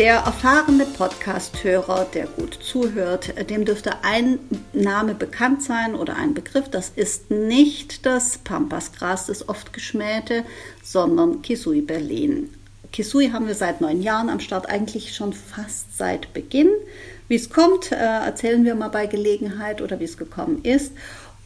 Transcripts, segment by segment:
Der erfahrene Podcast-Hörer, der gut zuhört, dem dürfte ein Name bekannt sein oder ein Begriff. Das ist nicht das Pampasgras, das oft geschmähte, sondern Kisui Berlin. Kisui haben wir seit neun Jahren am Start, eigentlich schon fast seit Beginn. Wie es kommt, äh, erzählen wir mal bei Gelegenheit oder wie es gekommen ist.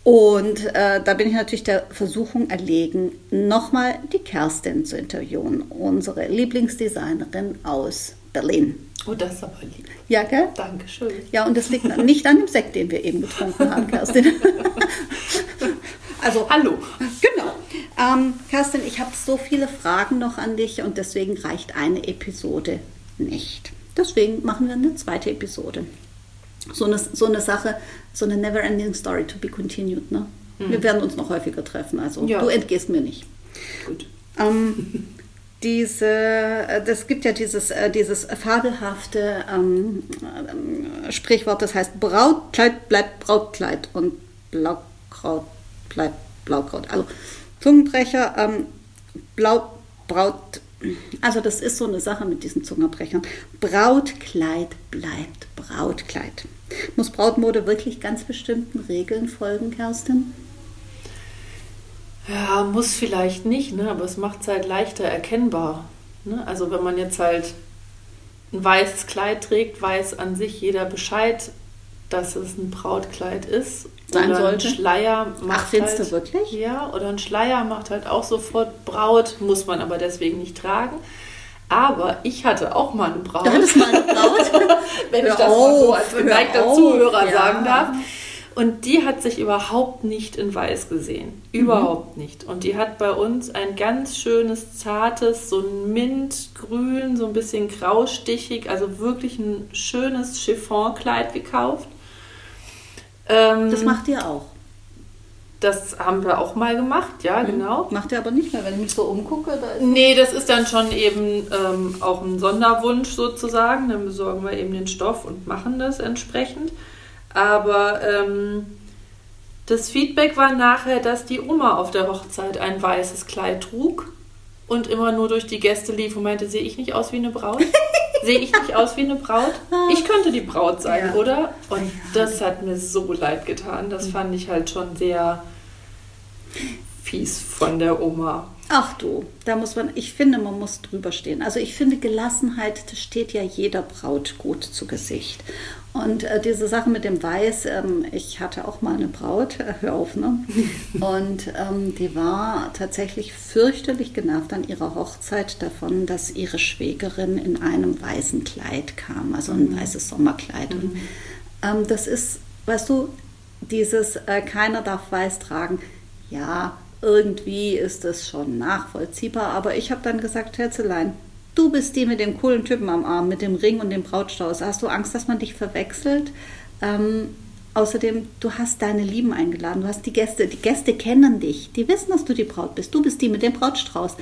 Und äh, da bin ich natürlich der Versuchung erlegen, nochmal die Kerstin zu interviewen, unsere Lieblingsdesignerin aus Berlin. Oh, das ist aber lieb. Ja, gell? Dankeschön. Ja, und das liegt nicht an dem Sekt, den wir eben getrunken haben, Kerstin. also, hallo. Genau. Ähm, Kerstin, ich habe so viele Fragen noch an dich und deswegen reicht eine Episode nicht. Deswegen machen wir eine zweite Episode. So eine, so eine Sache, so eine never-ending story to be continued. Ne? Mhm. Wir werden uns noch häufiger treffen, also ja. du entgehst mir nicht. Gut. Ähm, diese, äh, das gibt ja dieses, äh, dieses fabelhafte ähm, äh, Sprichwort, das heißt Brautkleid bleibt Brautkleid und Blaukraut bleibt Blaukraut. Also Zungenbrecher, ähm, Blau, Braut, also das ist so eine Sache mit diesen Zungenbrechern. Brautkleid bleibt Brautkleid. Muss Brautmode wirklich ganz bestimmten Regeln folgen, Kerstin? Ja, muss vielleicht nicht, ne? aber es macht es halt leichter erkennbar. Ne? Also wenn man jetzt halt ein weißes Kleid trägt, weiß an sich jeder Bescheid, dass es ein Brautkleid ist. Sein oder sollte. ein Schleier macht Ach, findest halt, du wirklich? Ja, oder ein Schleier macht halt auch sofort Braut, muss man aber deswegen nicht tragen. Aber ich hatte auch mal eine Braut. Du hattest mal eine Braut? Wenn ich das auf, mal so als geneigter Zuhörer ja. sagen darf. Und die hat sich überhaupt nicht in weiß gesehen. Überhaupt mhm. nicht. Und die hat bei uns ein ganz schönes, zartes, so ein Mintgrün, so ein bisschen graustichig, also wirklich ein schönes Chiffonkleid gekauft. Ähm, das macht ihr auch. Das haben wir auch mal gemacht, ja, mhm. genau. Macht ihr aber nicht mehr, wenn ich mich so umgucke. Da nee, das ist dann schon eben ähm, auch ein Sonderwunsch sozusagen. Dann besorgen wir eben den Stoff und machen das entsprechend. Aber ähm, das Feedback war nachher, dass die Oma auf der Hochzeit ein weißes Kleid trug und immer nur durch die Gäste lief und meinte, sehe ich nicht aus wie eine Braut? sehe ich nicht aus wie eine Braut? Ich könnte die Braut sein, ja. oder? Und das hat mir so leid getan. Das fand ich halt schon sehr fies von der Oma. Ach du, da muss man, ich finde, man muss drüber stehen. Also ich finde, Gelassenheit steht ja jeder Braut gut zu Gesicht. Und äh, diese Sache mit dem Weiß, ähm, ich hatte auch mal eine Braut, äh, hör auf, ne? Und ähm, die war tatsächlich fürchterlich genervt an ihrer Hochzeit davon, dass ihre Schwägerin in einem weißen Kleid kam, also ein mhm. weißes Sommerkleid. Mhm. Und ähm, das ist, weißt du, dieses äh, keiner darf weiß tragen. Ja, irgendwie ist das schon nachvollziehbar, aber ich habe dann gesagt, Herzelein, Du bist die mit dem coolen Typen am Arm, mit dem Ring und dem Brautstrauß. Hast du Angst, dass man dich verwechselt? Ähm, außerdem, du hast deine Lieben eingeladen, du hast die Gäste. Die Gäste kennen dich, die wissen, dass du die Braut bist. Du bist die mit dem Brautstrauß.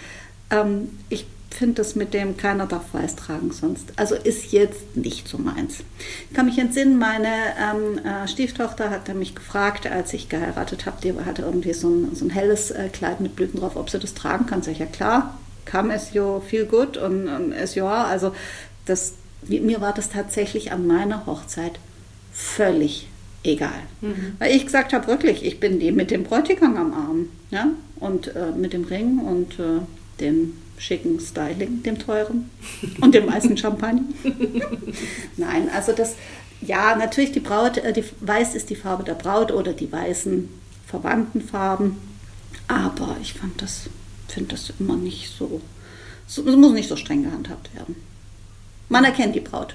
Ähm, ich finde das mit dem keiner darf weiß tragen sonst. Also ist jetzt nicht so meins. Ich kann mich entsinnen, meine ähm, äh, Stieftochter hatte mich gefragt, als ich geheiratet habe, die hatte irgendwie so ein, so ein helles äh, Kleid mit Blüten drauf, ob sie das tragen kann. Sag ich, ja klar, come as you feel good und, as you are. Also das, mir war das tatsächlich an meiner Hochzeit völlig egal. Mhm. Weil ich gesagt habe, wirklich, ich bin die mit dem Bräutigam am Arm. Ja? Und äh, mit dem Ring und äh, dem schicken Styling, dem teuren und dem weißen Champagner. Nein, also das, ja, natürlich die Braut, äh, die weiß ist die Farbe der Braut oder die weißen verwandten Farben. Aber ich fand das finde das immer nicht so, es muss nicht so streng gehandhabt werden. Man erkennt die Braut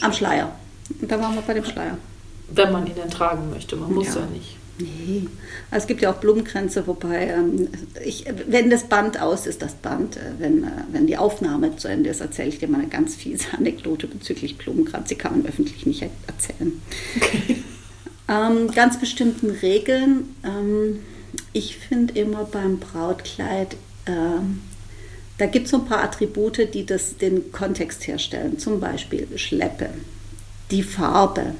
am Schleier. Und da waren wir bei dem Schleier. Wenn man ihn dann tragen möchte, man muss ja, ja nicht. Nee, also es gibt ja auch Blumenkränze, wobei, ähm, ich, wenn das Band aus ist, das Band, äh, wenn, äh, wenn die Aufnahme zu Ende ist, erzähle ich dir mal eine ganz fiese Anekdote bezüglich Blumenkranz. Die kann man öffentlich nicht erzählen. Okay. Ähm, ganz bestimmten Regeln ähm, ich finde immer beim Brautkleid, ähm, da gibt es so ein paar Attribute, die das, den Kontext herstellen. Zum Beispiel Schleppe, die Farbe,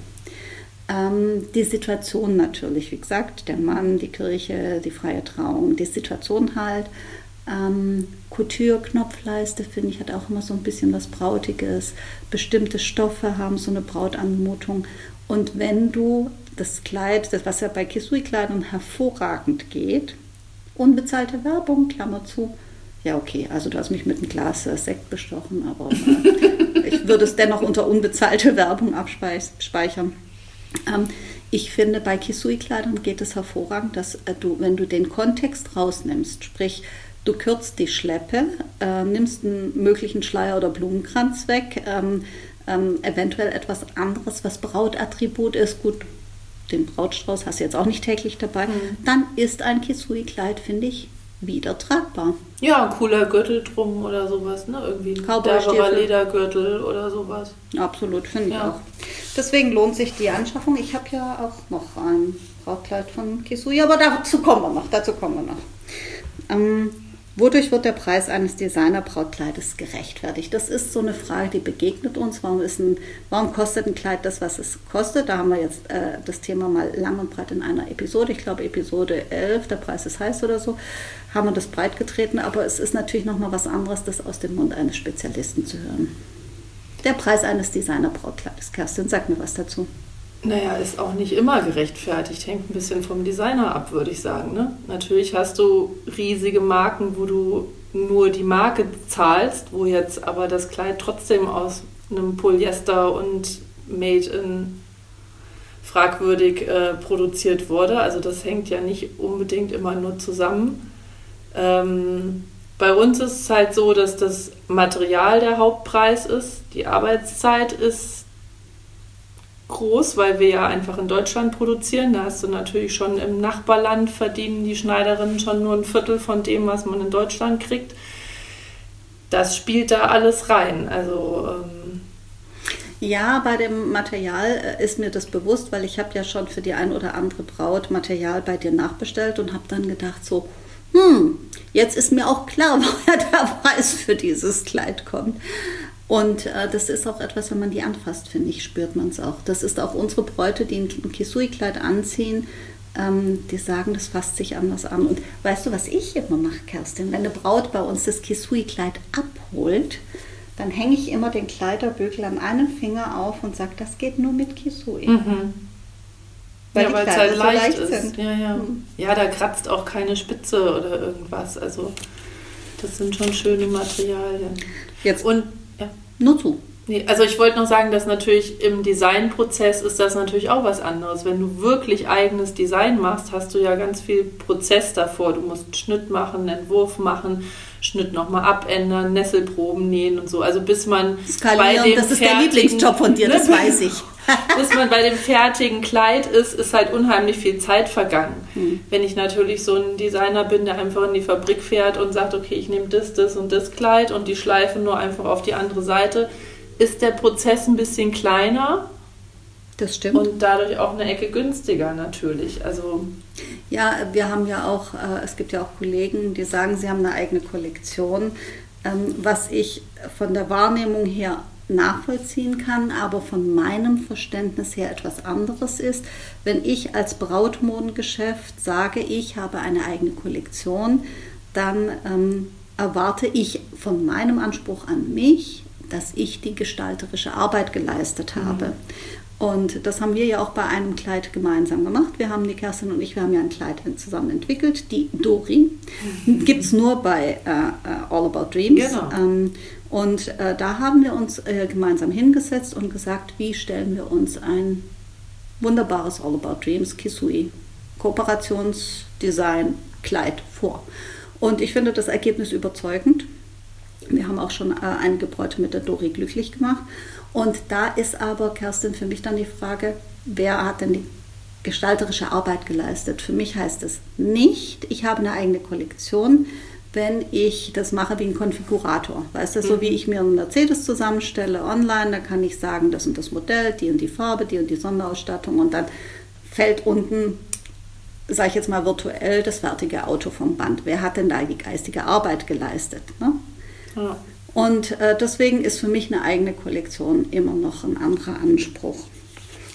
ähm, die Situation natürlich, wie gesagt, der Mann, die Kirche, die freie Trauung, die Situation halt. Ähm, Couture, Knopfleiste, finde ich, hat auch immer so ein bisschen was Brautiges. Bestimmte Stoffe haben so eine Brautanmutung. Und wenn du das Kleid, das was ja bei Kisui-Kleidern hervorragend geht, unbezahlte Werbung, Klammer zu, ja okay, also du hast mich mit einem Glas äh, Sekt bestochen, aber äh, ich würde es dennoch unter unbezahlte Werbung abspeichern. Ähm, ich finde, bei Kisui-Kleidern geht es hervorragend, dass äh, du, wenn du den Kontext rausnimmst, sprich, du kürzt die Schleppe, äh, nimmst einen möglichen Schleier oder Blumenkranz weg, ähm, ähm, eventuell etwas anderes, was Brautattribut ist, gut, den Brautstrauß hast du jetzt auch nicht täglich dabei, mhm. dann ist ein Kisui-Kleid, finde ich, wieder tragbar. Ja, ein cooler Gürtel drum oder sowas, ne? Irgendwie ein derberer Ledergürtel oder sowas. Absolut, finde ja. ich auch. Deswegen lohnt sich die Anschaffung. Ich habe ja auch noch ein Brautkleid von Kisui, aber dazu kommen wir noch. Dazu kommen wir noch. Ähm, Wodurch wird der Preis eines Designer-Brautkleides gerechtfertigt? Das ist so eine Frage, die begegnet uns. Warum, ein, warum kostet ein Kleid das, was es kostet? Da haben wir jetzt äh, das Thema mal lang und breit in einer Episode. Ich glaube, Episode 11, der Preis ist heiß oder so, haben wir das breit getreten. Aber es ist natürlich nochmal was anderes, das aus dem Mund eines Spezialisten zu hören. Der Preis eines Designer-Brautkleides. Kerstin, sag mir was dazu. Naja, ist auch nicht immer gerechtfertigt. Hängt ein bisschen vom Designer ab, würde ich sagen. Ne? Natürlich hast du riesige Marken, wo du nur die Marke zahlst, wo jetzt aber das Kleid trotzdem aus einem Polyester und Made in fragwürdig äh, produziert wurde. Also das hängt ja nicht unbedingt immer nur zusammen. Ähm, bei uns ist es halt so, dass das Material der Hauptpreis ist, die Arbeitszeit ist groß, weil wir ja einfach in Deutschland produzieren. Da hast du natürlich schon im Nachbarland verdienen die Schneiderinnen schon nur ein Viertel von dem, was man in Deutschland kriegt. Das spielt da alles rein. Also ähm ja, bei dem Material äh, ist mir das bewusst, weil ich habe ja schon für die ein oder andere Braut Material bei dir nachbestellt und habe dann gedacht so, hm, jetzt ist mir auch klar, woher der Preis für dieses Kleid kommt. Und äh, das ist auch etwas, wenn man die anfasst, finde ich, spürt man es auch. Das ist auch unsere Bräute, die ein Kisui-Kleid anziehen, ähm, die sagen, das fasst sich anders an. Und weißt du, was ich immer mache, Kerstin? Wenn eine Braut bei uns das Kisui-Kleid abholt, dann hänge ich immer den Kleiderbügel an einem Finger auf und sage, das geht nur mit Kisui. Mhm. Weil ja, weil es halt leicht, leicht, ist. Sind. Ja, ja. Mhm. ja, da kratzt auch keine Spitze oder irgendwas. Also das sind schon schöne Materialien. Jetzt und nur zu. Nee, also ich wollte noch sagen, dass natürlich im Designprozess ist das natürlich auch was anderes. Wenn du wirklich eigenes Design machst, hast du ja ganz viel Prozess davor. Du musst Schnitt machen, Entwurf machen, Schnitt nochmal abändern, Nesselproben nähen und so. Also bis man Skalieren, bei dem das ist der Lieblingsjob von dir, das weiß ich. bis man bei dem fertigen Kleid ist, ist halt unheimlich viel Zeit vergangen. Hm. Wenn ich natürlich so ein Designer bin, der einfach in die Fabrik fährt und sagt, okay, ich nehme das, das und das Kleid und die Schleife nur einfach auf die andere Seite, ist der Prozess ein bisschen kleiner. Das stimmt. Und dadurch auch eine Ecke günstiger natürlich. Also ja, wir haben ja auch, äh, es gibt ja auch Kollegen, die sagen, sie haben eine eigene Kollektion, ähm, was ich von der Wahrnehmung her nachvollziehen kann, aber von meinem Verständnis her etwas anderes ist. Wenn ich als Brautmodengeschäft sage, ich habe eine eigene Kollektion, dann ähm, erwarte ich von meinem Anspruch an mich, dass ich die gestalterische Arbeit geleistet habe. Mhm. Und das haben wir ja auch bei einem Kleid gemeinsam gemacht. Wir haben, die Kerstin und ich, wir haben ja ein Kleid zusammen entwickelt. Die Dori mhm. gibt es nur bei äh, äh, All About Dreams. Genau. Ähm, und äh, da haben wir uns äh, gemeinsam hingesetzt und gesagt, wie stellen wir uns ein wunderbares All About Dreams Kisui Kooperationsdesign Kleid vor. Und ich finde das Ergebnis überzeugend. Wir haben auch schon äh, einige Bräute mit der Dori glücklich gemacht. Und da ist aber, Kerstin, für mich dann die Frage, wer hat denn die gestalterische Arbeit geleistet? Für mich heißt es nicht, ich habe eine eigene Kollektion, wenn ich das mache wie ein Konfigurator. Weißt du, so wie mhm. ich mir einen Mercedes zusammenstelle online, da kann ich sagen, das und das Modell, die und die Farbe, die und die Sonderausstattung und dann fällt unten sage ich jetzt mal virtuell, das fertige Auto vom Band. Wer hat denn da die geistige Arbeit geleistet? Ne? Ja. Und äh, deswegen ist für mich eine eigene Kollektion immer noch ein anderer Anspruch.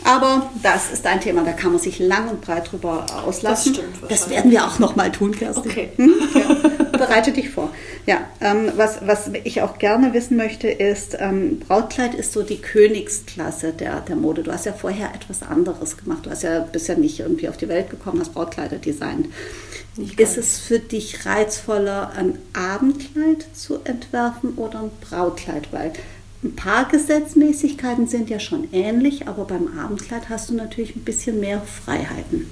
Aber das ist ein Thema, da kann man sich lang und breit drüber auslassen. Das, stimmt, das werden wir auch noch mal tun, Kerstin. Okay. Hm? Ja. Bereite dich vor. Ja, ähm, was, was ich auch gerne wissen möchte, ist, ähm, Brautkleid ist so die Königsklasse der, der Mode. Du hast ja vorher etwas anderes gemacht. Du hast ja bisher nicht irgendwie auf die Welt gekommen, hast Brautkleider designt. Ist es für dich reizvoller, ein Abendkleid zu entwerfen oder ein Brautkleid? Weil ein paar Gesetzmäßigkeiten sind ja schon ähnlich, aber beim Abendkleid hast du natürlich ein bisschen mehr Freiheiten.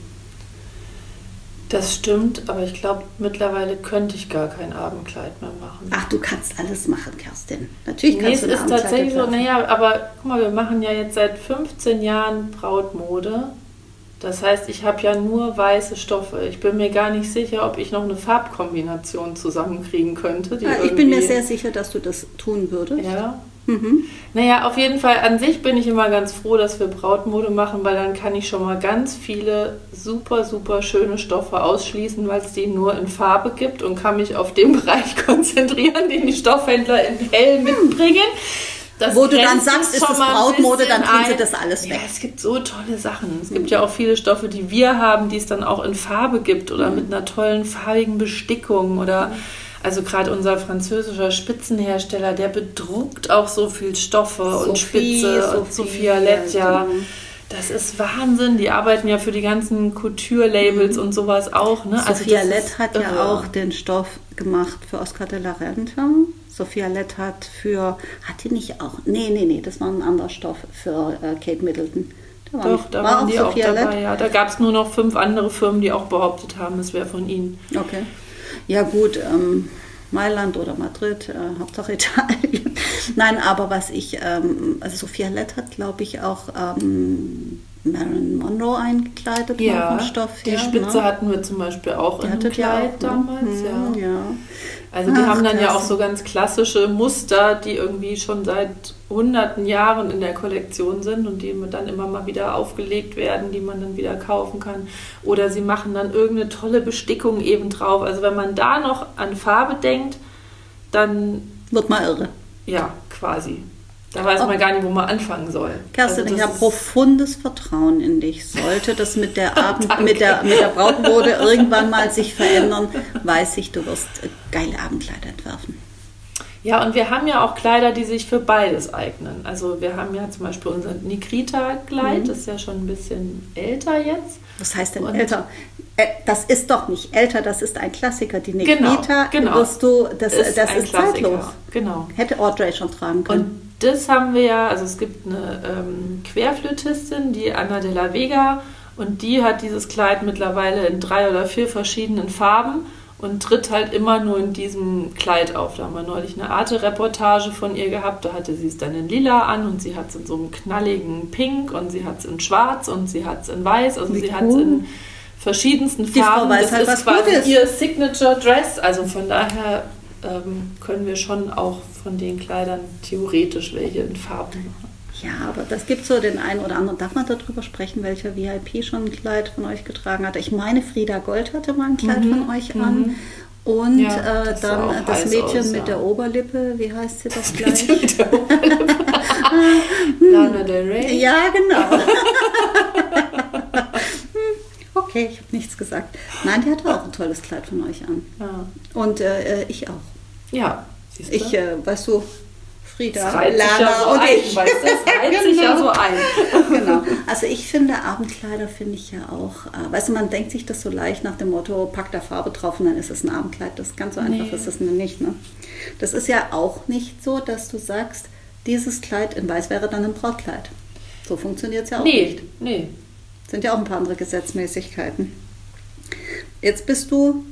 Das stimmt, aber ich glaube, mittlerweile könnte ich gar kein Abendkleid mehr machen. Ach, du kannst alles machen, Kerstin. Natürlich kannst nee, du es ist tatsächlich so, naja, aber guck mal, wir machen ja jetzt seit 15 Jahren Brautmode. Das heißt, ich habe ja nur weiße Stoffe. Ich bin mir gar nicht sicher, ob ich noch eine Farbkombination zusammenkriegen könnte. Ja, ich bin mir sehr sicher, dass du das tun würdest. Ja, Mhm. Naja, auf jeden Fall, an sich bin ich immer ganz froh, dass wir Brautmode machen, weil dann kann ich schon mal ganz viele super, super schöne Stoffe ausschließen, weil es die nur in Farbe gibt und kann mich auf den Bereich konzentrieren, den die Stoffhändler in hell mitbringen. Das Wo du dann sagst, ist das Brautmode, dann tun sie das alles weg. Ja, es gibt so tolle Sachen. Es mhm. gibt ja auch viele Stoffe, die wir haben, die es dann auch in Farbe gibt oder mhm. mit einer tollen farbigen Bestickung oder mhm also gerade unser französischer Spitzenhersteller, der bedruckt auch so viel Stoffe Sophie, und Spitze Sophie, und Sophia Letja. Genau. Das ist Wahnsinn. Die arbeiten ja für die ganzen Couture-Labels mhm. und sowas auch. Ne? Also Sophia Lett hat ja auch den Stoff gemacht für Oscar de la Renta. Sophia Lett hat für, hat die nicht auch, nee, nee, nee, das war ein anderer Stoff für äh, Kate Middleton. Da war Doch, da war waren die Sophia auch dabei. Lett? Ja, da gab es nur noch fünf andere Firmen, die auch behauptet haben, es wäre von ihnen. Okay. Ja gut, ähm, Mailand oder Madrid, äh, Hauptsache Italien. Nein, aber was ich, ähm, also Sophia Lett hat, glaube ich, auch ähm, Marilyn Monroe eingekleidet ja, Stoff. Die her, Spitze ne? hatten wir zum Beispiel auch die in einem Kleid ne? damals. Ne? Ja. ja. Also die Ach, haben dann ja auch so ganz klassische Muster, die irgendwie schon seit hunderten Jahren in der Kollektion sind und die dann immer mal wieder aufgelegt werden, die man dann wieder kaufen kann. Oder sie machen dann irgendeine tolle Bestickung eben drauf. Also wenn man da noch an Farbe denkt, dann wird man irre. Ja, quasi. Da weiß man gar nicht, wo man anfangen soll. Kerstin, also ich habe profundes Vertrauen in dich. Sollte das mit der, Abend, mit der, mit der Brautmode irgendwann mal sich verändern, weiß ich, du wirst geile Abendkleider entwerfen. Ja, und wir haben ja auch Kleider, die sich für beides eignen. Also wir haben ja zum Beispiel unser Nikrita-Kleid, mhm. das ist ja schon ein bisschen älter jetzt. Was heißt denn und älter? Äh, das ist doch nicht älter, das ist ein Klassiker. Die Nikrita genau, genau. wirst du, das ist, das ist zeitlos. Genau. Hätte Audrey schon tragen können. Und das haben wir ja, also es gibt eine ähm, Querflötistin, die Anna de la Vega, und die hat dieses Kleid mittlerweile in drei oder vier verschiedenen Farben und tritt halt immer nur in diesem Kleid auf. Da haben wir neulich eine Arte-Reportage von ihr gehabt, da hatte sie es dann in lila an und sie hat es in so einem knalligen Pink und sie hat es in schwarz und sie hat es in weiß, also Wie sie cool. hat es in verschiedensten Die Farben. das halt, ist quasi ihr Signature Dress, also von daher ähm, können wir schon auch von den Kleidern theoretisch welche in Farben machen. Ja, aber das gibt so den einen oder anderen. Darf man darüber sprechen, welcher VIP schon ein Kleid von euch getragen hat? Ich meine, Frieda Gold hatte mal ein Kleid mhm. von euch mhm. an. Und ja, äh, dann das Mädchen aus, mit ja. der Oberlippe, wie heißt sie das gleich? mit der Oberlippe. Lana Del Rey. Ja, genau. okay, ich habe nichts gesagt. Nein, die hatte auch ein tolles Kleid von euch an. Ja. Und äh, ich auch. Ja, siehst du? Ich, äh, weißt du, Frieda, Lana ja so und ein, ich. Weißt, das reiht genau. sich ja so ein. genau. Also ich finde Abendkleider finde ich ja auch, äh, weißt du, man denkt sich das so leicht nach dem Motto, pack da Farbe drauf und dann ist es ein Abendkleid. Das ist ganz so einfach nee. ist es nicht. Ne? Das ist ja auch nicht so, dass du sagst, dieses Kleid in Weiß wäre dann ein Brautkleid. So funktioniert es ja auch nee, nicht. Nee. Sind ja auch ein paar andere Gesetzmäßigkeiten. Jetzt bist du,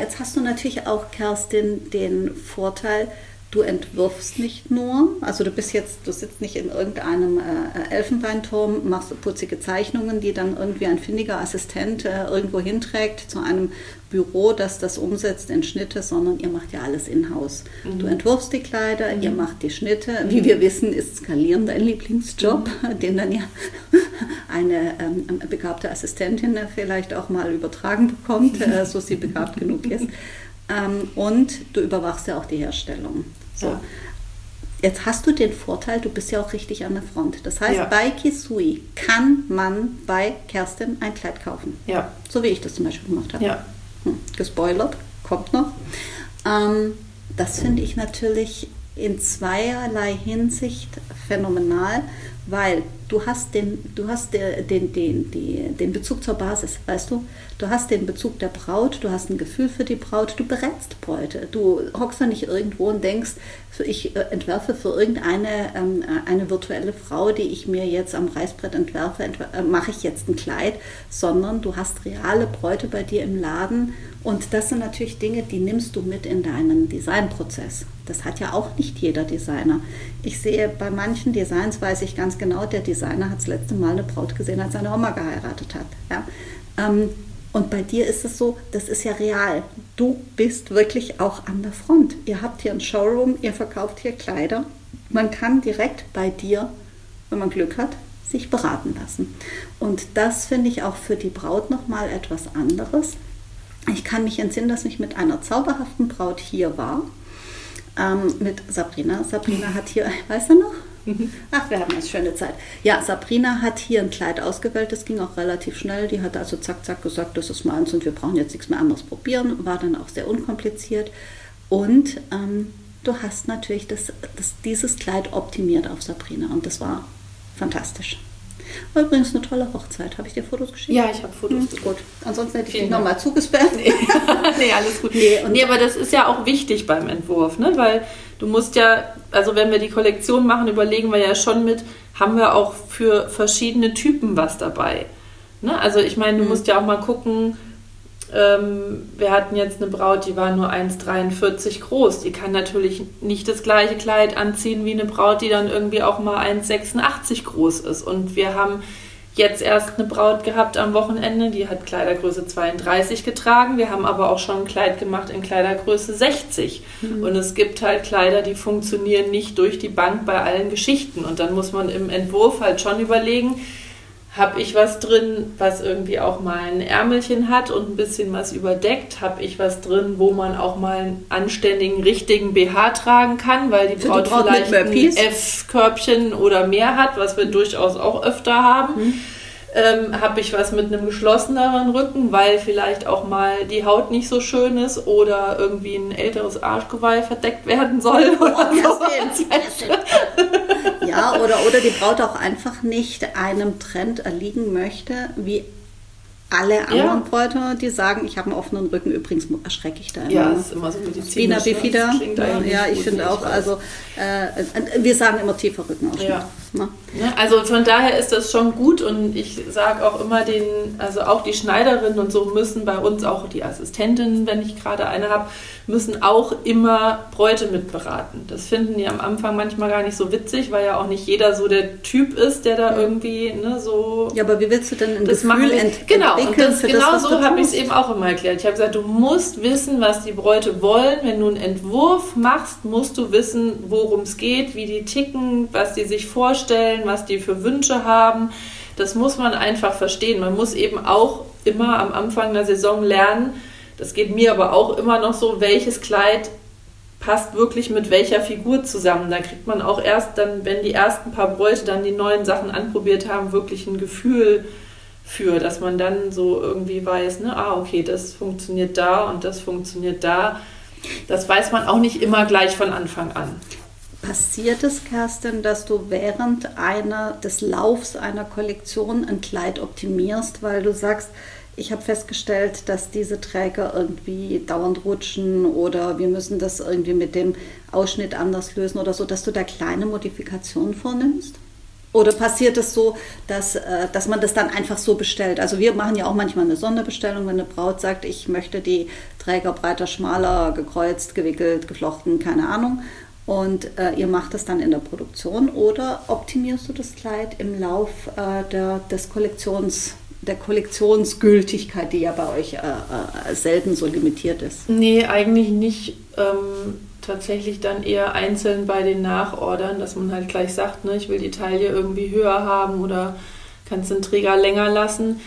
jetzt hast du natürlich auch, Kerstin, den Vorteil, du entwirfst nicht nur, also du bist jetzt, du sitzt nicht in irgendeinem äh, Elfenbeinturm, machst putzige Zeichnungen, die dann irgendwie ein findiger Assistent äh, irgendwo hinträgt zu einem Büro, das das umsetzt in Schnitte, sondern ihr macht ja alles in-house. Mhm. Du entwirfst die Kleider, mhm. ihr macht die Schnitte. Wie wir wissen, ist Skalieren dein Lieblingsjob, mhm. den dann ja eine ähm, begabte Assistentin vielleicht auch mal übertragen bekommt, äh, so sie begabt genug ist. Ähm, und du überwachst ja auch die Herstellung. So. Ja. Jetzt hast du den Vorteil, du bist ja auch richtig an der Front. Das heißt, ja. bei Kisui kann man bei Kerstin ein Kleid kaufen. Ja. So wie ich das zum Beispiel gemacht habe. Ja. Hm, gespoilert, kommt noch. Ähm, das finde ich natürlich in zweierlei Hinsicht phänomenal, weil du hast den, du hast den, den, den, den Bezug zur Basis, weißt du? Du hast den Bezug der Braut, du hast ein Gefühl für die Braut, du berätst Bräute. Du hockst da nicht irgendwo und denkst, ich äh, entwerfe für irgendeine ähm, eine virtuelle Frau, die ich mir jetzt am Reißbrett entwerfe, entwer äh, mache ich jetzt ein Kleid, sondern du hast reale Bräute bei dir im Laden und das sind natürlich Dinge, die nimmst du mit in deinen Designprozess. Das hat ja auch nicht jeder Designer. Ich sehe bei manchen Designs, weiß ich ganz genau, der Designer hat das letzte Mal eine Braut gesehen, als seine Oma geheiratet hat. Ja? Ähm, und bei dir ist es so, das ist ja real. Du bist wirklich auch an der Front. Ihr habt hier ein Showroom, ihr verkauft hier Kleider. Man kann direkt bei dir, wenn man Glück hat, sich beraten lassen. Und das finde ich auch für die Braut nochmal etwas anderes ich kann mich entsinnen, dass ich mit einer zauberhaften Braut hier war, ähm, mit Sabrina. Sabrina hat hier, weißt du noch? Ach, wir haben eine schöne Zeit. Ja, Sabrina hat hier ein Kleid ausgewählt, das ging auch relativ schnell. Die hat also zack, zack gesagt, das ist meins und wir brauchen jetzt nichts mehr anderes probieren. War dann auch sehr unkompliziert. Und ähm, du hast natürlich das, das, dieses Kleid optimiert auf Sabrina und das war fantastisch. War übrigens eine tolle Hochzeit. Habe ich dir Fotos geschickt? Ja, ich habe Fotos. Hm, gut. Ansonsten hätte ich dich nochmal zugesperrt. Nee. nee, alles gut. Nee, nee, aber das ist ja auch wichtig beim Entwurf, ne? weil du musst ja, also wenn wir die Kollektion machen, überlegen wir ja schon mit, haben wir auch für verschiedene Typen was dabei. Ne? Also ich meine, du mhm. musst ja auch mal gucken, ähm, wir hatten jetzt eine Braut, die war nur 1,43 groß. Die kann natürlich nicht das gleiche Kleid anziehen wie eine Braut, die dann irgendwie auch mal 1,86 groß ist. Und wir haben jetzt erst eine Braut gehabt am Wochenende, die hat Kleidergröße 32 getragen. Wir haben aber auch schon ein Kleid gemacht in Kleidergröße 60. Mhm. Und es gibt halt Kleider, die funktionieren nicht durch die Bank bei allen Geschichten. Und dann muss man im Entwurf halt schon überlegen, habe ich was drin, was irgendwie auch mal ein Ärmelchen hat und ein bisschen was überdeckt? Habe ich was drin, wo man auch mal einen anständigen, richtigen BH tragen kann, weil die Braut, vielleicht ein F-Körbchen oder mehr hat, was wir durchaus auch öfter haben? Mhm ähm, habe ich was mit einem geschlosseneren Rücken, weil vielleicht auch mal die Haut nicht so schön ist oder irgendwie ein älteres Arschgeweih verdeckt werden soll. Oder oh, ja, oder, oder die Braut auch einfach nicht einem Trend erliegen möchte, wie alle anderen ja. Bräute, die sagen, ich habe einen offenen Rücken, übrigens erschrecke ich da immer. Ja, ist immer so medizinisch. Spina bifida. Ja, ich finde auch, also äh, wir sagen immer tiefer Rückenausschnitt. Ja. Ne? Also von daher ist das schon gut und ich sage auch immer den, also auch die Schneiderinnen und so müssen bei uns, auch die Assistentinnen, wenn ich gerade eine habe, müssen auch immer Bräute mitberaten. Das finden die am Anfang manchmal gar nicht so witzig, weil ja auch nicht jeder so der Typ ist, der da irgendwie ne, so. Ja, aber wie willst du denn ein das Gefühl ent genau, entwickeln? Das, genau das, so habe ich es eben auch immer erklärt. Ich habe gesagt, du musst wissen, was die Bräute wollen. Wenn du einen Entwurf machst, musst du wissen, worum es geht, wie die ticken, was die sich vorstellen, was die für Wünsche haben. Das muss man einfach verstehen. Man muss eben auch immer am Anfang der Saison lernen, das geht mir aber auch immer noch so, welches Kleid passt wirklich mit welcher Figur zusammen. Da kriegt man auch erst dann, wenn die ersten paar Bräute dann die neuen Sachen anprobiert haben, wirklich ein Gefühl für, dass man dann so irgendwie weiß, ne, ah, okay, das funktioniert da und das funktioniert da. Das weiß man auch nicht immer gleich von Anfang an. Passiert es, Kerstin, dass du während einer, des Laufs einer Kollektion ein Kleid optimierst, weil du sagst, ich habe festgestellt, dass diese Träger irgendwie dauernd rutschen oder wir müssen das irgendwie mit dem Ausschnitt anders lösen oder so, dass du da kleine Modifikationen vornimmst? Oder passiert es so, dass, äh, dass man das dann einfach so bestellt? Also wir machen ja auch manchmal eine Sonderbestellung, wenn eine Braut sagt, ich möchte die Träger breiter, schmaler, gekreuzt, gewickelt, geflochten, keine Ahnung. Und äh, ihr macht es dann in der Produktion oder optimierst du das Kleid im Lauf äh, der, des Kollektions, der Kollektionsgültigkeit, die ja bei euch äh, äh, selten so limitiert ist? Nee, eigentlich nicht. Ähm, tatsächlich dann eher einzeln bei den Nachordern, dass man halt gleich sagt, ne, ich will die Taille irgendwie höher haben oder kannst den Träger länger lassen.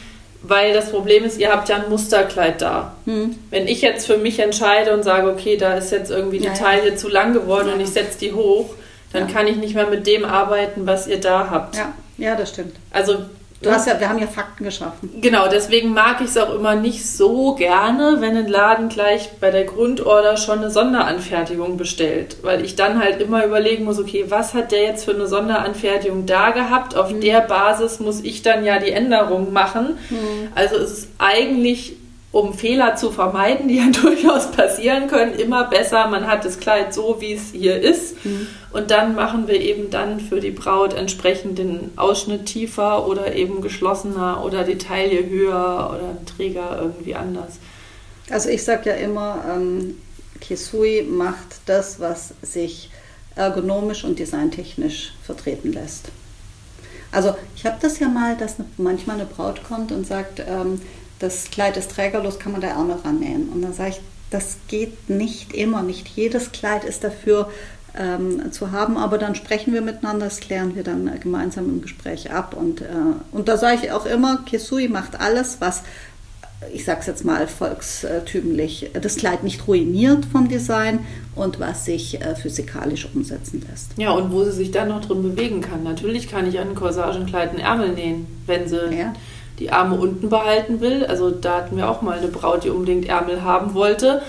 Weil das Problem ist, ihr habt ja ein Musterkleid da. Hm. Wenn ich jetzt für mich entscheide und sage, okay, da ist jetzt irgendwie die ja, Taille ja. zu lang geworden und ich setze die hoch, dann kann ich nicht mehr mit dem arbeiten, was ihr da habt. Ja, ja das stimmt. Also Du hast ja, wir haben ja Fakten geschaffen. Genau, deswegen mag ich es auch immer nicht so gerne, wenn ein Laden gleich bei der Grundorder schon eine Sonderanfertigung bestellt. Weil ich dann halt immer überlegen muss, okay, was hat der jetzt für eine Sonderanfertigung da gehabt? Auf mhm. der Basis muss ich dann ja die Änderung machen. Mhm. Also es ist eigentlich um Fehler zu vermeiden, die ja durchaus passieren können, immer besser, man hat das Kleid so, wie es hier ist. Mhm. Und dann machen wir eben dann für die Braut entsprechend den Ausschnitt tiefer oder eben geschlossener oder die Taille höher oder ein Träger irgendwie anders. Also ich sage ja immer, ähm, Kisui macht das, was sich ergonomisch und designtechnisch vertreten lässt. Also ich habe das ja mal, dass manchmal eine Braut kommt und sagt, ähm, das Kleid ist trägerlos, kann man da Ärmel rannähen. Und dann sage ich, das geht nicht immer, nicht jedes Kleid ist dafür ähm, zu haben, aber dann sprechen wir miteinander, das klären wir dann äh, gemeinsam im Gespräch ab. Und, äh, und da sage ich auch immer, Kisui macht alles, was, ich sage es jetzt mal volkstümlich, das Kleid nicht ruiniert vom Design und was sich äh, physikalisch umsetzen lässt. Ja, und wo sie sich dann noch drin bewegen kann. Natürlich kann ich an Corsagenkleid einen Ärmel nähen, wenn sie... Ja die Arme unten behalten will. Also da hatten wir auch mal eine Braut, die unbedingt Ärmel haben wollte.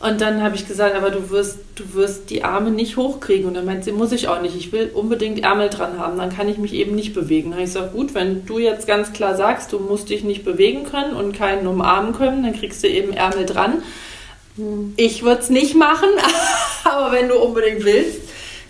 Und dann habe ich gesagt, aber du wirst, du wirst die Arme nicht hochkriegen. Und dann meint sie, muss ich auch nicht. Ich will unbedingt Ärmel dran haben. Dann kann ich mich eben nicht bewegen. Dann habe ich gesagt, gut, wenn du jetzt ganz klar sagst, du musst dich nicht bewegen können und keinen umarmen können, dann kriegst du eben Ärmel dran. Hm. Ich würde es nicht machen, aber wenn du unbedingt willst,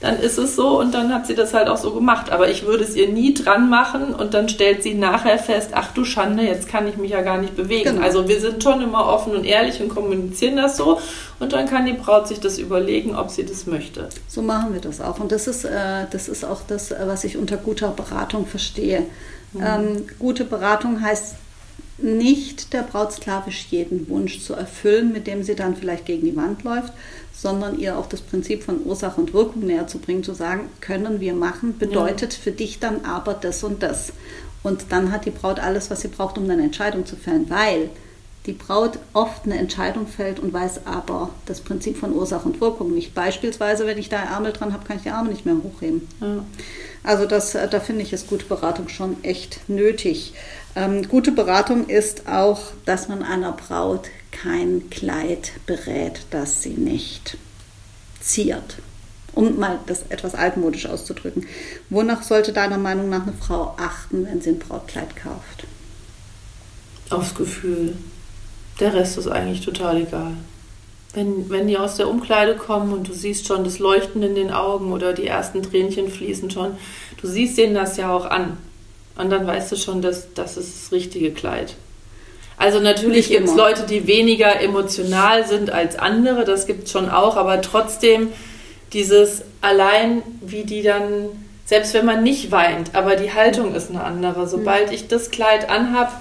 dann ist es so und dann hat sie das halt auch so gemacht. Aber ich würde es ihr nie dran machen und dann stellt sie nachher fest, ach du Schande, jetzt kann ich mich ja gar nicht bewegen. Genau. Also wir sind schon immer offen und ehrlich und kommunizieren das so und dann kann die Braut sich das überlegen, ob sie das möchte. So machen wir das auch und das ist, äh, das ist auch das, was ich unter guter Beratung verstehe. Mhm. Ähm, gute Beratung heißt nicht der Braut sklavisch jeden Wunsch zu erfüllen, mit dem sie dann vielleicht gegen die Wand läuft, sondern ihr auch das Prinzip von Ursache und Wirkung näher zu bringen, zu sagen, können wir machen, bedeutet ja. für dich dann aber das und das. Und dann hat die Braut alles, was sie braucht, um eine Entscheidung zu fällen, weil die Braut oft eine Entscheidung fällt und weiß aber das Prinzip von Ursache und Wirkung nicht. Beispielsweise, wenn ich da Ärmel dran habe, kann ich die Arme nicht mehr hochheben. Ja. Also das, äh, da finde ich, ist gute Beratung schon echt nötig. Ähm, gute Beratung ist auch, dass man einer Braut kein Kleid berät, das sie nicht ziert. Um mal das etwas altmodisch auszudrücken. Wonach sollte deiner Meinung nach eine Frau achten, wenn sie ein Brautkleid kauft? Aufs Gefühl. Der Rest ist eigentlich total egal. Wenn, wenn die aus der Umkleide kommen und du siehst schon das Leuchten in den Augen oder die ersten Tränchen fließen schon, du siehst denen das ja auch an. Und dann weißt du schon, dass das ist das richtige Kleid. Also natürlich gibt es Leute, die weniger emotional sind als andere, das gibt es schon auch, aber trotzdem dieses allein, wie die dann, selbst wenn man nicht weint, aber die Haltung ist eine andere. Sobald mhm. ich das Kleid anhab,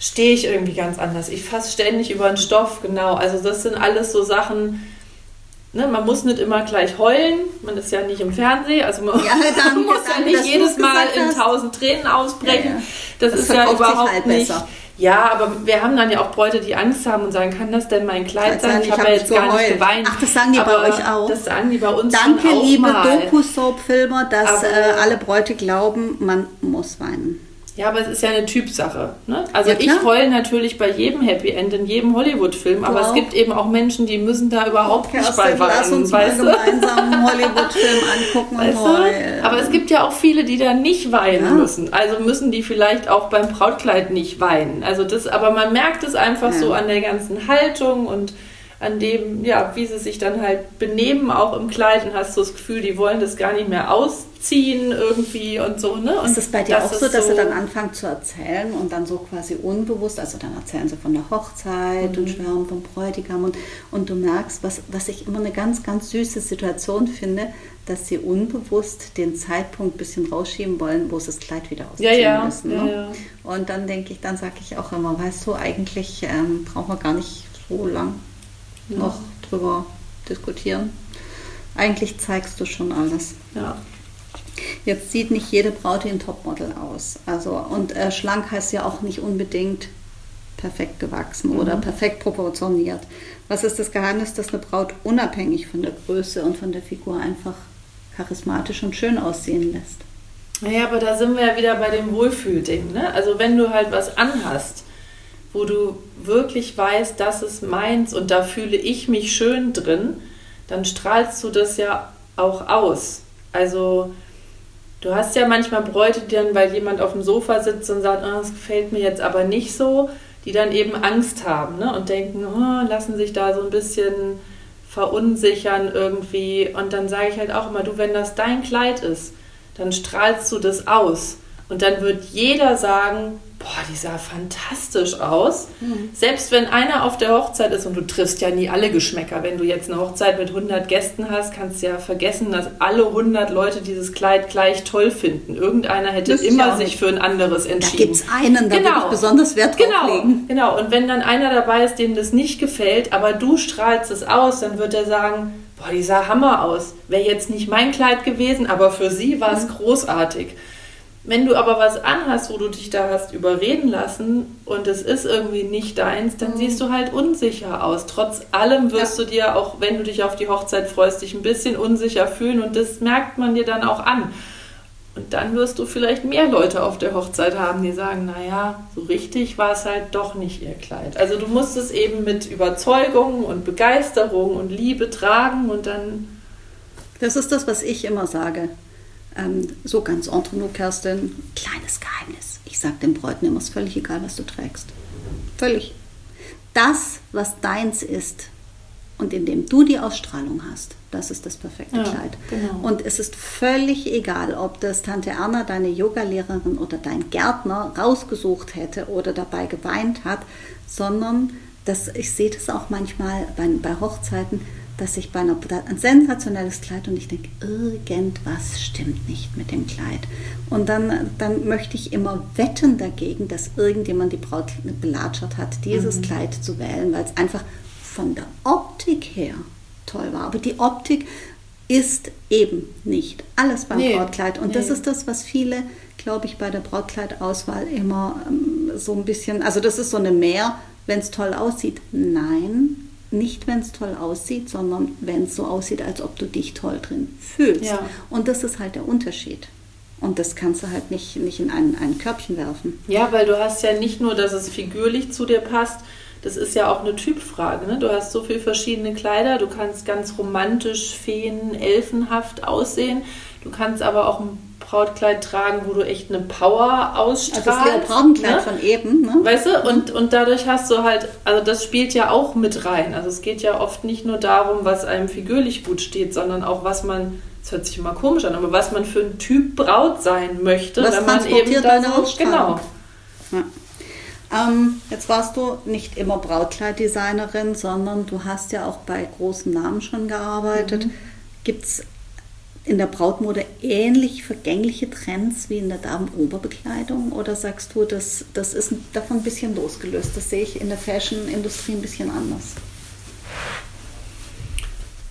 stehe ich irgendwie ganz anders. Ich fasse ständig über den Stoff, genau. Also das sind alles so Sachen, Ne, man muss nicht immer gleich heulen, man ist ja nicht im Fernsehen, also man, ja, muss ja nicht jedes Mal in tausend Tränen ausbrechen. Ja. Das, das, ist ja überhaupt halt nicht. Besser. Ja, aber wir haben dann ja auch Bräute, die Angst haben und sagen, kann das denn mein Kleid sein? Ich, ich habe ja jetzt gar nicht geweint. Ach, das sagen die aber bei euch auch. Das sagen die bei uns Danke, auch liebe Doku-Soap-Filmer, dass äh, alle Bräute glauben, man muss weinen. Ja, aber es ist ja eine Typsache. Ne? Also ja, ich heule natürlich bei jedem Happy End in jedem Hollywood-Film, aber es gibt eben auch Menschen, die müssen da überhaupt nicht bei weinen. Lass uns weißt mal gemeinsam einen Hollywood-Film angucken weißt und heulen. Aber es gibt ja auch viele, die da nicht weinen ja. müssen. Also müssen die vielleicht auch beim Brautkleid nicht weinen. Also das, aber man merkt es einfach ja. so an der ganzen Haltung und an dem, ja, wie sie sich dann halt benehmen, auch im Kleid und hast so das Gefühl, die wollen das gar nicht mehr ausziehen irgendwie und so, ne? Und ist es bei dir auch so, dass so sie dann anfangen zu erzählen und dann so quasi unbewusst, also dann erzählen sie von der Hochzeit mhm. und schwärmen vom Bräutigam und, und du merkst, was, was ich immer eine ganz, ganz süße Situation finde, dass sie unbewusst den Zeitpunkt ein bisschen rausschieben wollen, wo sie das Kleid wieder ausziehen ja, ja. müssen. Ne? Ja, und dann denke ich, dann sage ich auch immer, weißt du, eigentlich ähm, brauchen wir gar nicht so lang noch drüber diskutieren. Eigentlich zeigst du schon alles. Ja. Jetzt sieht nicht jede Braut wie ein Topmodel aus. Also, und äh, schlank heißt ja auch nicht unbedingt perfekt gewachsen mhm. oder perfekt proportioniert. Was ist das Geheimnis, dass eine Braut unabhängig von der Größe und von der Figur einfach charismatisch und schön aussehen lässt. Naja, aber da sind wir ja wieder bei dem Wohlfühlding. Ne? Also wenn du halt was anhast, wo du wirklich weißt, das ist meins und da fühle ich mich schön drin, dann strahlst du das ja auch aus. Also du hast ja manchmal Bräute, die dann, weil jemand auf dem Sofa sitzt und sagt, oh, das gefällt mir jetzt aber nicht so, die dann eben Angst haben ne? und denken, oh, lassen sich da so ein bisschen verunsichern irgendwie. Und dann sage ich halt auch immer, du, wenn das dein Kleid ist, dann strahlst du das aus. Und dann wird jeder sagen, boah, die sah fantastisch aus. Mhm. Selbst wenn einer auf der Hochzeit ist und du triffst ja nie alle Geschmäcker. Wenn du jetzt eine Hochzeit mit 100 Gästen hast, kannst du ja vergessen, dass alle 100 Leute dieses Kleid gleich toll finden. Irgendeiner hätte Müsst immer sich für ein anderes entschieden. Da gibt es einen, da genau. ich besonders Wert drauf genau. legen. Genau, und wenn dann einer dabei ist, dem das nicht gefällt, aber du strahlst es aus, dann wird er sagen, boah, die sah Hammer aus. Wäre jetzt nicht mein Kleid gewesen, aber für sie war es mhm. großartig. Wenn du aber was anhast, wo du dich da hast überreden lassen und es ist irgendwie nicht deins, dann mhm. siehst du halt unsicher aus. Trotz allem wirst ja. du dir, auch wenn du dich auf die Hochzeit freust, dich ein bisschen unsicher fühlen und das merkt man dir dann auch an. Und dann wirst du vielleicht mehr Leute auf der Hochzeit haben, die sagen, naja, so richtig war es halt doch nicht ihr Kleid. Also du musst es eben mit Überzeugung und Begeisterung und Liebe tragen und dann... Das ist das, was ich immer sage. Ähm, so ganz entre nous, Kerstin, kleines Geheimnis. Ich sage den Bräuten immer, es ist völlig egal, was du trägst. Völlig. Das, was deins ist und in dem du die Ausstrahlung hast, das ist das perfekte ja, Kleid. Genau. Und es ist völlig egal, ob das Tante Erna, deine Yogalehrerin oder dein Gärtner rausgesucht hätte oder dabei geweint hat, sondern das, ich sehe das auch manchmal bei, bei Hochzeiten, dass ich bei einer, ein sensationelles Kleid und ich denke, irgendwas stimmt nicht mit dem Kleid. Und dann, dann möchte ich immer wetten dagegen, dass irgendjemand die Braut belatschert hat, dieses mhm. Kleid zu wählen, weil es einfach von der Optik her toll war. Aber die Optik ist eben nicht alles beim nee. Brautkleid. Und nee. das ist das, was viele, glaube ich, bei der Brautkleidauswahl immer ähm, so ein bisschen, also das ist so eine Mehr, wenn es toll aussieht. Nein, nicht, wenn es toll aussieht, sondern wenn es so aussieht, als ob du dich toll drin fühlst. Ja. Und das ist halt der Unterschied. Und das kannst du halt nicht, nicht in ein, ein Körbchen werfen. Ja, weil du hast ja nicht nur, dass es figürlich zu dir passt, das ist ja auch eine Typfrage. Ne? Du hast so viele verschiedene Kleider, du kannst ganz romantisch, feen, elfenhaft aussehen. Du kannst aber auch ein Brautkleid tragen, wo du echt eine Power ausstrahlst. Also das Leopardenkleid ne? von eben. Ne? Weißt du, und, und dadurch hast du halt, also das spielt ja auch mit rein. Also es geht ja oft nicht nur darum, was einem figürlich gut steht, sondern auch, was man, das hört sich immer komisch an, aber was man für ein Typ Braut sein möchte, was wenn man eben da so, genau. Ja. Ähm, jetzt warst du nicht immer Brautkleiddesignerin, sondern du hast ja auch bei großen Namen schon gearbeitet. Mhm. Gibt es in der Brautmode ähnlich vergängliche Trends wie in der Damenoberbekleidung? Oder sagst du, das, das ist davon ein bisschen losgelöst? Das sehe ich in der Fashion-Industrie ein bisschen anders.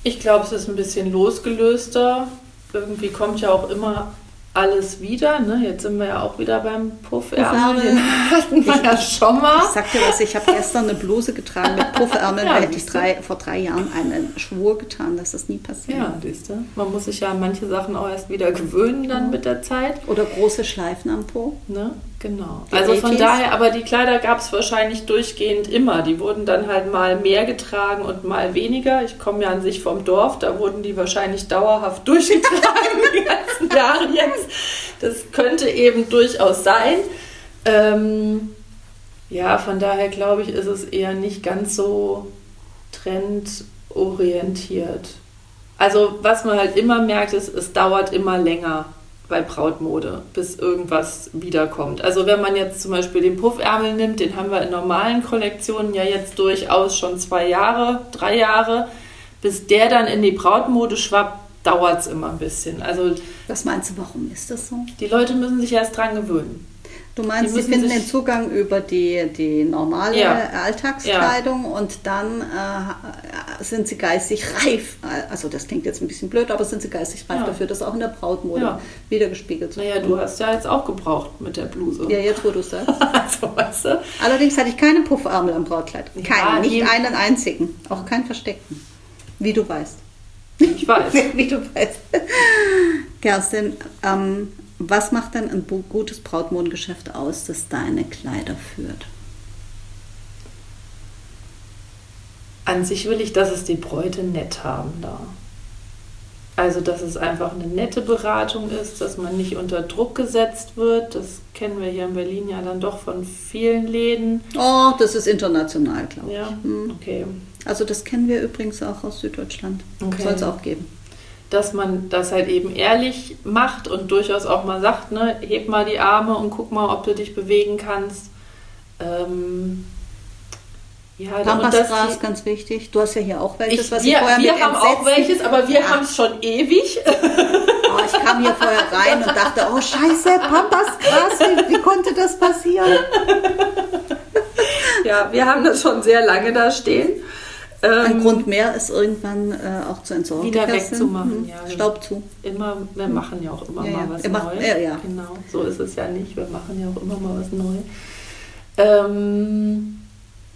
Ich glaube, es ist ein bisschen losgelöster. Irgendwie kommt ja auch immer alles wieder. Ne? Jetzt sind wir ja auch wieder beim Puffärmel. Den hatten wir ja schon mal. Ich sag dir was, ich habe gestern eine Bluse getragen mit Puffärmel. ja, hätte ich drei, vor drei Jahren einen Schwur getan, dass das nie passiert. Ja, siehst du. Man muss sich ja an manche Sachen auch erst wieder gewöhnen dann mit der Zeit. Oder große Schleifen am Po. Ne? Genau. Die also von daher, aber die Kleider gab es wahrscheinlich durchgehend immer. Die wurden dann halt mal mehr getragen und mal weniger. Ich komme ja an sich vom Dorf, da wurden die wahrscheinlich dauerhaft durchgetragen die ganzen Jahre jetzt. Das könnte eben durchaus sein. Ähm, ja, von daher glaube ich, ist es eher nicht ganz so trendorientiert. Also was man halt immer merkt, ist, es dauert immer länger bei Brautmode, bis irgendwas wiederkommt. Also wenn man jetzt zum Beispiel den Puffärmel nimmt, den haben wir in normalen Kollektionen ja jetzt durchaus schon zwei Jahre, drei Jahre, bis der dann in die Brautmode schwappt, dauert es immer ein bisschen. Also Was meinst du, warum ist das so? die Leute müssen sich erst dran gewöhnen. Du meinst, sie finden den Zugang über die, die normale Ja. Alltagskleidung und dann äh, sind sie geistig reif. Also das klingt jetzt ein bisschen blöd, aber sind sie geistig reif Ja. dafür, das auch in der Brautmode Ja. wiedergespiegelt zu Naja, du hast ja jetzt auch gebraucht mit der Bluse. Ja, jetzt wo du sagst. Also, weißt du? Allerdings hatte ich keine Puffärmel am Brautkleid. Ja, Keinen, nicht einen einzigen. Auch keinen versteckten. Wie du weißt. Ich weiß. Wie du weißt. Kerstin, ähm, was macht denn ein gutes Brautmodengeschäft aus, das deine Kleider führt? An sich will ich, dass es die Bräute nett haben da. Also, dass es einfach eine nette Beratung ist, dass man nicht unter Druck gesetzt wird. Das kennen wir hier in Berlin ja dann doch von vielen Läden. Oh, das ist international, glaube ich. Ja, Hm. okay. Also das kennen wir übrigens auch aus Süddeutschland. Okay. Soll es auch geben. Dass man das halt eben ehrlich macht und durchaus auch mal sagt, ne, heb mal die Arme und guck mal, ob du dich bewegen kannst. Ähm, ja, Pampasgras, die- ganz wichtig. Du hast ja hier auch welches, ich, was wir ich vorher wir haben auch welches, aber wir Ja. haben es schon ewig. Oh, ich kam hier vorher rein und dachte, oh scheiße, Pampasgras, wie, wie konnte das passieren? Ja, wir haben das schon sehr lange da stehen. Ein Ähm, Grund mehr ist irgendwann äh, auch zu entsorgen. Wieder wegzumachen, Hm. ja. Staub zu. Immer, wir machen ja auch immer Ja, mal ja. was macht- Neues. ja, ja. Genau, so ist es ja nicht. Wir machen ja auch immer mal was Neues. Ähm,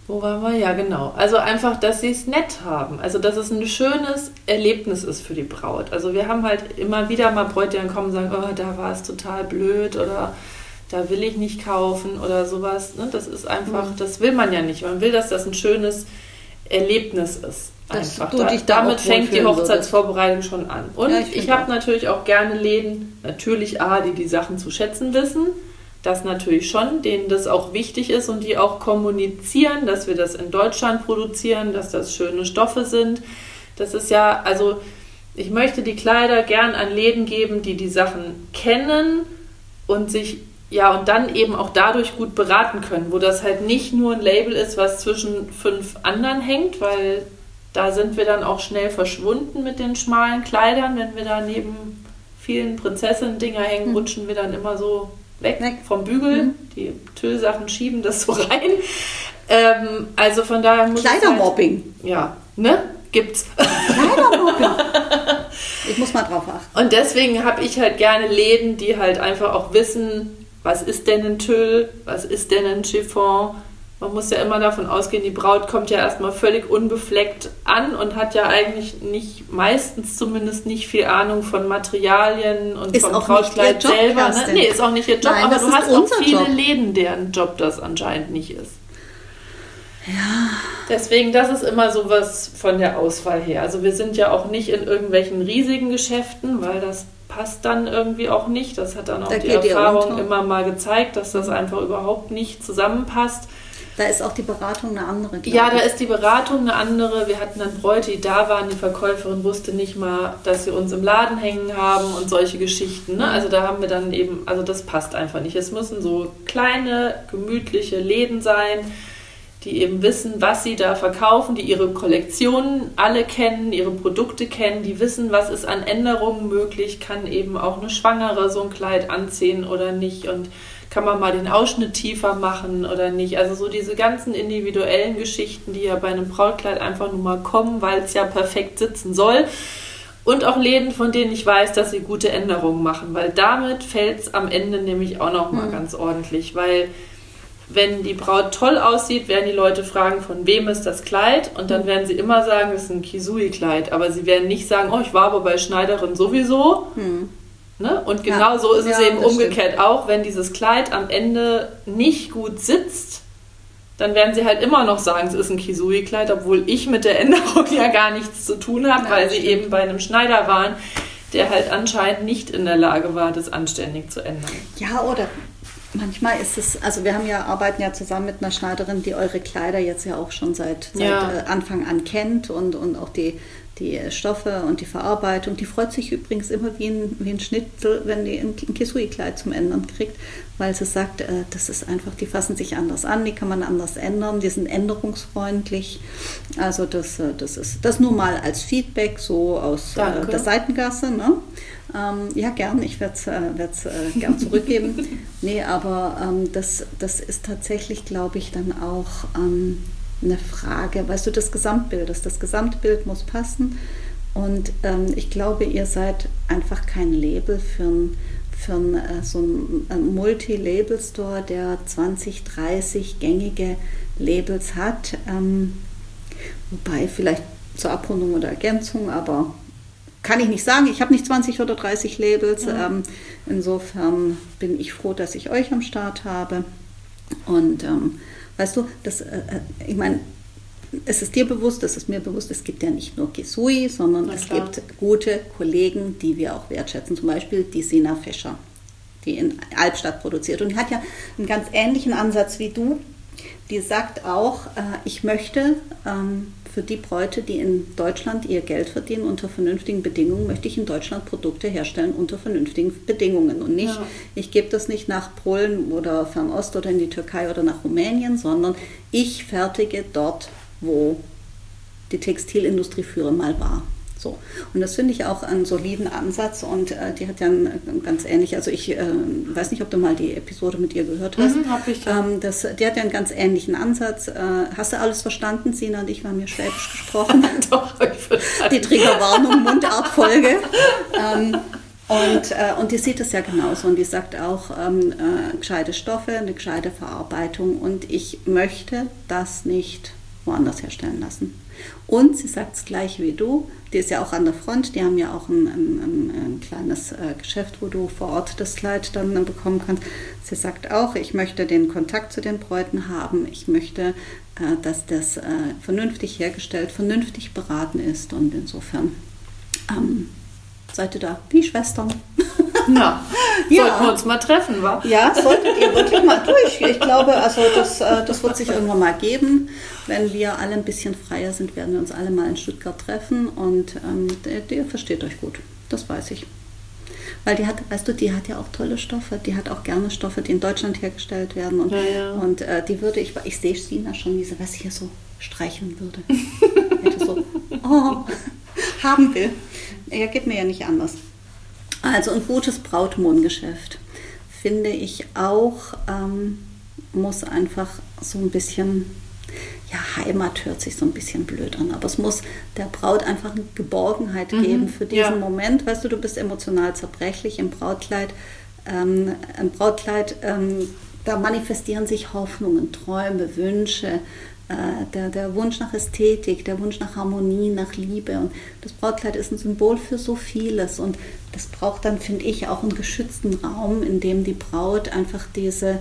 wo waren wir? Ja, genau. Also einfach, dass sie es nett haben. Also, dass es ein schönes Erlebnis ist für die Braut. Also, wir haben halt immer wieder mal Bräute, die dann kommen und sagen, oh, da war es total blöd oder da will ich nicht kaufen oder sowas. Ne? Das ist einfach, Mhm. das will man ja nicht. Man will, dass das ein schönes Erlebnis ist. Dass Einfach. du dich da damit fängt die würdest. Hochzeitsvorbereitung schon an. Und Ja, ich ich, habe natürlich auch gerne Läden, natürlich A, die die Sachen zu schätzen wissen. Das natürlich schon, denen das auch wichtig ist und die auch kommunizieren, dass wir das in Deutschland produzieren, dass das schöne Stoffe sind. Das ist ja, also ich möchte die Kleider gern an Läden geben, die die Sachen kennen und sich ja und dann eben auch dadurch gut beraten können, wo das halt nicht nur ein Label ist, was zwischen fünf anderen hängt, weil da sind wir dann auch schnell verschwunden mit den schmalen Kleidern, wenn wir da neben vielen Prinzessinnen-Dinger hängen, Mhm. rutschen wir dann immer so weg, Weg. vom Bügel. Mhm. Die Tüllsachen schieben das so rein. Ähm, also von daher muss es halt, Kleidermobbing. ja, ne? Gibt's. Kleidermobbing. ich muss mal drauf achten. Und deswegen habe ich halt gerne Läden, die halt einfach auch wissen, was ist denn ein Tüll, was ist denn ein Chiffon. Man muss ja immer davon ausgehen, die Braut kommt ja erstmal völlig unbefleckt an und hat ja eigentlich nicht, meistens zumindest nicht viel Ahnung von Materialien und Ist vom Brautkleid selber. Ne? Nee, ist auch nicht ihr Job, Nein, aber du hast auch viele Job. Läden, deren Job das anscheinend nicht ist. Ja. Deswegen, das ist immer so was von der Auswahl her. Also wir sind ja auch nicht in irgendwelchen riesigen Geschäften, weil das passt dann irgendwie auch nicht. Das hat dann auch Da die Erfahrung immer mal gezeigt, dass das einfach überhaupt nicht zusammenpasst. Da ist auch die Beratung eine andere. Ja, da ist die Beratung eine andere. Wir hatten dann Bräute, die da waren. Die Verkäuferin wusste nicht mal, dass sie uns im Laden hängen haben und solche Geschichten. Ne? Also da haben wir dann eben, also das passt einfach nicht. Es müssen so kleine, gemütliche Läden sein, die eben wissen, was sie da verkaufen, die ihre Kollektionen alle kennen, ihre Produkte kennen, die wissen, was ist an Änderungen möglich, kann eben auch eine Schwangere so ein Kleid anziehen oder nicht und kann man mal den Ausschnitt tiefer machen oder nicht. Also so diese ganzen individuellen Geschichten, die ja bei einem Brautkleid einfach nur mal kommen, weil es ja perfekt sitzen soll. Und auch Läden, von denen ich weiß, dass sie gute Änderungen machen, weil damit fällt es am Ende nämlich auch noch mal Mhm. ganz ordentlich, weil wenn die Braut toll aussieht, werden die Leute fragen, von wem ist das Kleid? Und dann werden sie immer sagen, es ist ein Kisui-Kleid. Aber sie werden nicht sagen, oh, ich war aber bei Schneiderin sowieso. Hm. Ne? Und Ja. genau so ist es Ja, eben das umgekehrt auch, wenn dieses Kleid am Ende nicht gut sitzt, dann werden sie halt immer noch sagen, es ist ein Kisui-Kleid, obwohl ich mit der Änderung ja gar nichts zu tun habe, Ja, weil sie stimmt. eben bei einem Schneider waren, der halt anscheinend nicht in der Lage war, das anständig zu ändern. Ja, oder Manchmal ist es, also wir haben ja, arbeiten ja zusammen mit einer Schneiderin, die eure Kleider jetzt ja auch schon seit, seit Ja. äh, Anfang an kennt und, und auch die, die Stoffe und die Verarbeitung. Die freut sich übrigens immer wie ein, wie ein Schnitzel, wenn die ein Kisui-Kleid zum Ändern kriegt, weil sie sagt, äh, das ist einfach, die fassen sich anders an, die kann man anders ändern, die sind änderungsfreundlich. Also das, äh, das ist das nur mal als Feedback so aus Danke. der Seitengasse. Ne? Ähm, ja, gern, ich werde es äh, äh, gern zurückgeben. nee, aber ähm, das, das ist tatsächlich, glaube ich, dann auch ähm, eine Frage, weißt du, des Gesamtbildes. Das Gesamtbild muss passen. Und ähm, ich glaube, ihr seid einfach kein Label für ein für ein, äh, so einen äh, Multi-Label-Store, der 20, 30 gängige Labels hat. Ähm, wobei vielleicht zur Abrundung oder Ergänzung, aber kann ich nicht sagen. Ich habe nicht 20 oder 30 Labels. Ja. Ähm, insofern bin ich froh, dass ich euch am Start habe. Und ähm, weißt du, das, äh, äh, ich meine, es ist dir bewusst, es ist mir bewusst, es gibt ja nicht nur Kisui, sondern Na es klar. gibt gute Kollegen, die wir auch wertschätzen. Zum Beispiel die Sina Fischer, die in Albstadt produziert. Und die hat ja einen ganz ähnlichen Ansatz wie du. Die sagt auch, äh, ich möchte ähm, für die Bräute, die in Deutschland ihr Geld verdienen unter vernünftigen Bedingungen, möchte ich in Deutschland Produkte herstellen unter vernünftigen Bedingungen. Und nicht, Ja. ich gebe das nicht nach Polen oder Fernost oder in die Türkei oder nach Rumänien, sondern ich fertige dort, wo die Textilindustrie früher mal war. So. Und das finde ich auch einen soliden Ansatz und äh, die hat ja ein, ein ganz ähnlich, also ich äh, weiß nicht, ob du mal die Episode mit ihr gehört hast. Mhm, hab ich, ja. ähm, das, die hat ja einen ganz ähnlichen Ansatz. Äh, hast du alles verstanden? Sina und ich haben hier Schwäbisch gesprochen. Doch, hab ich verstanden. die Triggerwarnung, Mundartfolge. ähm, und, äh, und die sieht es ja genauso und die sagt auch, ähm, äh, gescheite Stoffe, eine gescheite Verarbeitung und ich möchte das nicht woanders herstellen lassen. Und sie sagt es gleich wie du, die ist ja auch an der Front, die haben ja auch ein, ein, ein, ein kleines äh, Geschäft, wo du vor Ort das Kleid dann äh, bekommen kannst. Sie sagt auch, ich möchte den Kontakt zu den Bräuten haben, ich möchte, äh, dass das äh, vernünftig hergestellt, vernünftig beraten ist und insofern ähm, seid ihr da wie Schwestern. Na, Ja. sollten wir uns mal treffen, wa? Ja, solltet ihr wirklich mal durch. Ich glaube, also das, äh, das wird sich irgendwann mal geben. Wenn wir alle ein bisschen freier sind, werden wir uns alle mal in Stuttgart treffen und ähm, der, der versteht euch gut. Das weiß ich. Weil die hat, weißt du, die hat ja auch tolle Stoffe. Die hat auch gerne Stoffe, die in Deutschland hergestellt werden. Und, Ja, ja. und äh, die würde ich, ich sehe Sina schon, wie sie was hier so streicheln würde. Hätte so, oh, haben will. Ja, geht mir ja nicht anders. Also ein gutes Brautmohngeschäft finde ich auch, ähm, muss einfach so ein bisschen, ja, Heimat hört sich so ein bisschen blöd an, aber es muss der Braut einfach eine Geborgenheit geben für diesen ja. Moment. Weißt du, du bist emotional zerbrechlich im Brautkleid. Ähm, Im Brautkleid, ähm, da manifestieren sich Hoffnungen, Träume, Wünsche, der, der Wunsch nach Ästhetik, der Wunsch nach Harmonie, nach Liebe. Und das Brautkleid ist ein Symbol für so vieles. Und das braucht dann, finde ich, auch einen geschützten Raum, in dem die Braut einfach diese,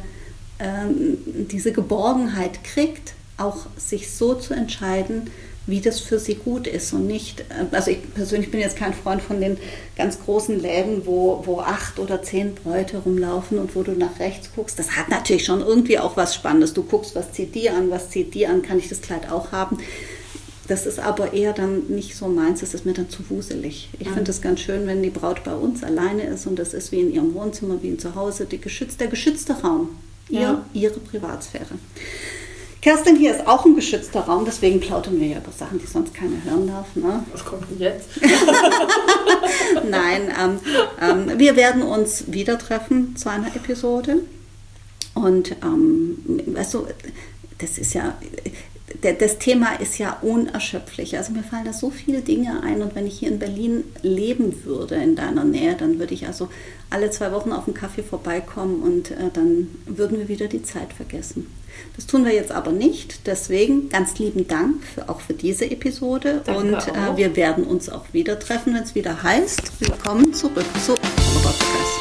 ähm, diese Geborgenheit kriegt, auch sich so zu entscheiden, wie das für sie gut ist und nicht, äh, also ich persönlich bin jetzt kein Freund von den ganz großen Läden, wo, wo acht oder zehn Bräute rumlaufen und wo du nach rechts guckst. Das hat natürlich schon irgendwie auch was Spannendes. Du guckst, was zieht die an, was zieht die an, kann ich das Kleid auch haben. Das ist aber eher dann nicht so meins, das ist mir dann zu wuselig. Ich Mhm. finde es ganz schön, wenn die Braut bei uns alleine ist und das ist wie in ihrem Wohnzimmer, wie in zu Hause, die geschützt, der geschützte Raum, ihr, Ja. ihre Privatsphäre. Kerstin, hier ist auch ein geschützter Raum, deswegen plaudern wir ja über Sachen, die sonst keiner hören darf. Ne? Was kommt denn jetzt? Nein, ähm, ähm, wir werden uns wieder treffen zu einer Episode. Und ähm, du, das ist ja, das Thema ist ja unerschöpflich. Also mir fallen da so viele Dinge ein. Und wenn ich hier in Berlin leben würde, in deiner Nähe, dann würde ich also alle zwei Wochen auf einen Kaffee vorbeikommen und äh, dann würden wir wieder die Zeit vergessen. Das tun wir jetzt aber nicht. Deswegen ganz lieben Dank für, auch für diese Episode. Danke und äh, wir werden uns auch wieder treffen, wenn es wieder heißt, willkommen zurück zu Podcast.